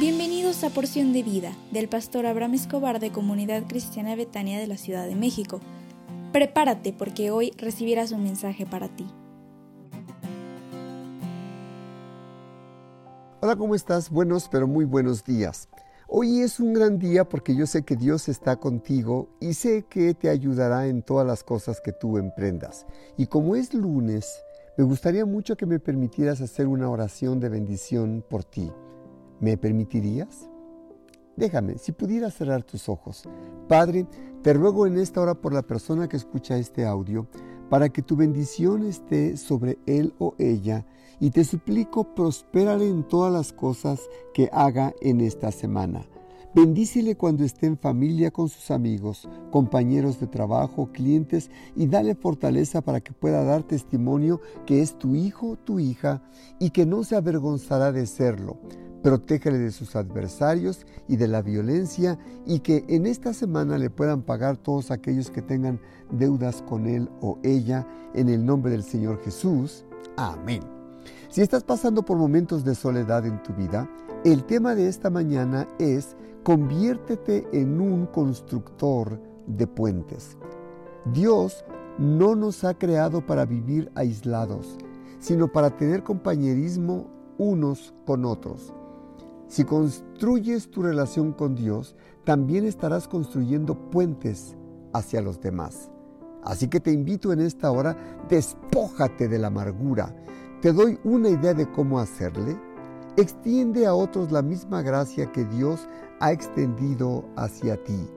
Bienvenidos a Porción de Vida del pastor Abraham Escobar de Comunidad Cristiana Betania de la Ciudad de México. Prepárate porque hoy recibirás un mensaje para ti. Hola, ¿cómo estás? Buenos, pero muy buenos días. Hoy es un gran día porque yo sé que Dios está contigo y sé que te ayudará en todas las cosas que tú emprendas. Y como es lunes, me gustaría mucho que me permitieras hacer una oración de bendición por ti. ¿Me permitirías? Déjame, si pudieras cerrar tus ojos. Padre, te ruego en esta hora por la persona que escucha este audio, para que tu bendición esté sobre él o ella, y te suplico prospérale en todas las cosas que haga en esta semana. Bendícele cuando esté en familia con sus amigos, compañeros de trabajo, clientes y dale fortaleza para que pueda dar testimonio que es tu hijo, tu hija y que no se avergonzará de serlo Protégele de sus adversarios y de la violencia y que en esta semana le puedan pagar todos aquellos que tengan deudas con él o ella en el nombre del Señor Jesús. Amén. Si estás pasando por momentos de soledad en tu vida, el tema de esta mañana es conviértete en un constructor de puentes. Dios no nos ha creado para vivir aislados, sino para tener compañerismo unos con otros. Si construyes tu relación con Dios, también estarás construyendo puentes hacia los demás. Así que te invito en esta hora, despójate de la amargura. Te doy una idea de cómo hacerle. Extiende a otros la misma gracia que Dios ha extendido hacia ti.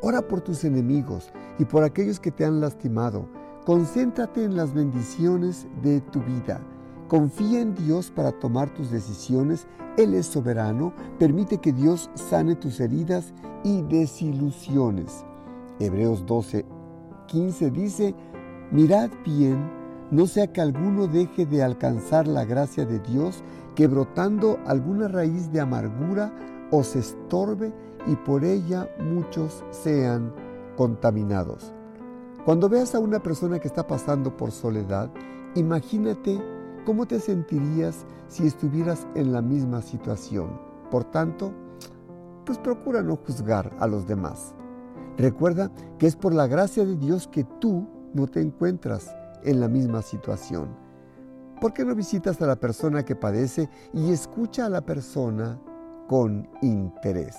Ora por tus enemigos y por aquellos que te han lastimado. Concéntrate en las bendiciones de tu vida. Confía en Dios para tomar tus decisiones. Él es soberano. Permite que Dios sane tus heridas y desilusiones. Hebreos 12, 15 dice, mirad bien, no sea que alguno deje de alcanzar la gracia de Dios, que brotando alguna raíz de amargura os estorbe y por ella muchos sean contaminados. Cuando veas a una persona que está pasando por soledad, imagínate ¿Cómo te sentirías si estuvieras en la misma situación? Por tanto, pues procura no juzgar a los demás. Recuerda que es por la gracia de Dios que tú no te encuentras en la misma situación. ¿Por qué no visitas a la persona que padece y escucha a la persona con interés?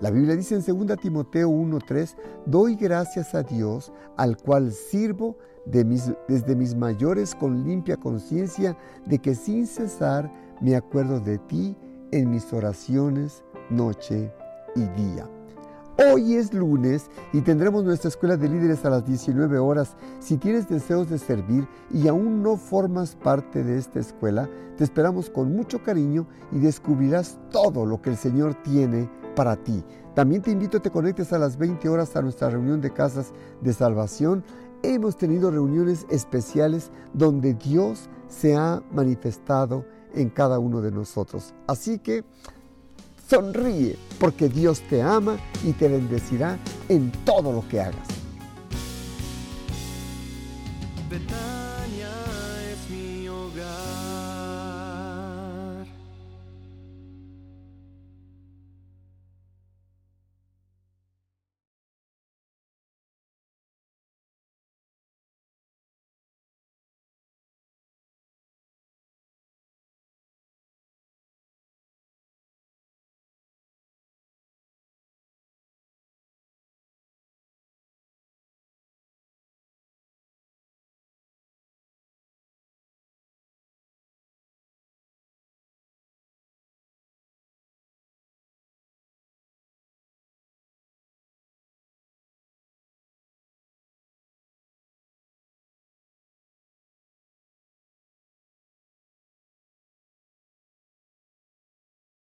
La Biblia dice en 2 Timoteo 1:3, doy gracias a Dios al cual sirvo desde mis mayores con limpia conciencia de que sin cesar me acuerdo de ti en mis oraciones noche y día. Hoy es lunes y tendremos nuestra escuela de líderes a las 19 horas. Si tienes deseos de servir y aún no formas parte de esta escuela, te esperamos con mucho cariño y descubrirás todo lo que el Señor tiene para ti. También te invito a que te conectes a las 20 horas a nuestra reunión de casas de salvación. Hemos tenido reuniones especiales donde Dios se ha manifestado en cada uno de nosotros. Así que Sonríe porque Dios te ama y te bendecirá en todo lo que hagas.